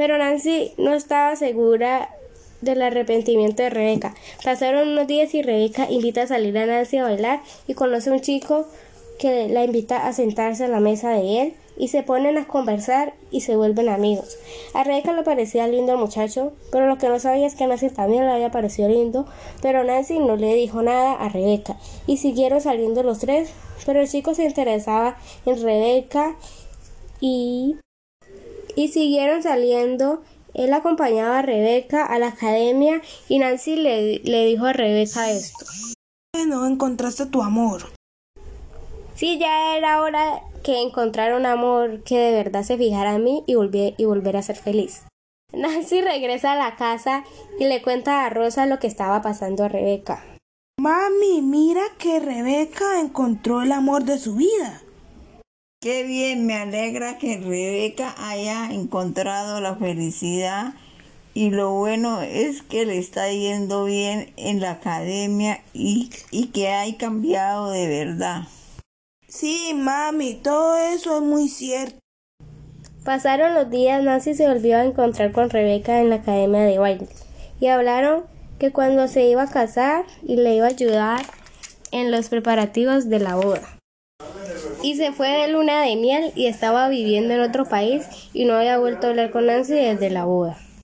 Pero Nancy no estaba segura del arrepentimiento de Rebeca. Pasaron unos días y Rebeca invita a salir a Nancy a bailar y conoce a un chico que la invita a sentarse a la mesa de él y se ponen a conversar y se vuelven amigos. A Rebeca le parecía lindo el muchacho, pero lo que no sabía es que Nancy también le había parecido lindo, pero Nancy no le dijo nada a Rebeca y siguieron saliendo los tres, pero el chico se interesaba en Rebeca y, y siguieron saliendo él acompañaba a Rebeca a la academia y Nancy le, le dijo a Rebeca esto. Bueno, encontraste tu amor. Sí, ya era hora que encontrara un amor que de verdad se fijara en mí y, volviera y volver a ser feliz. Nancy regresa a la casa y le cuenta a Rosa lo que estaba pasando a Rebeca. Mami, mira que Rebeca encontró el amor de su vida. Qué bien, me alegra que Rebeca haya encontrado la felicidad y lo bueno es que le está yendo bien en la academia y, y que haya cambiado de verdad. Sí, mami, todo eso es muy cierto. Pasaron los días, Nancy se volvió a encontrar con Rebeca en la academia de baile y hablaron que cuando se iba a casar y le iba a ayudar en los preparativos de la boda y se fue de luna de miel y estaba viviendo en otro país y no había vuelto a hablar con Nancy desde la boda.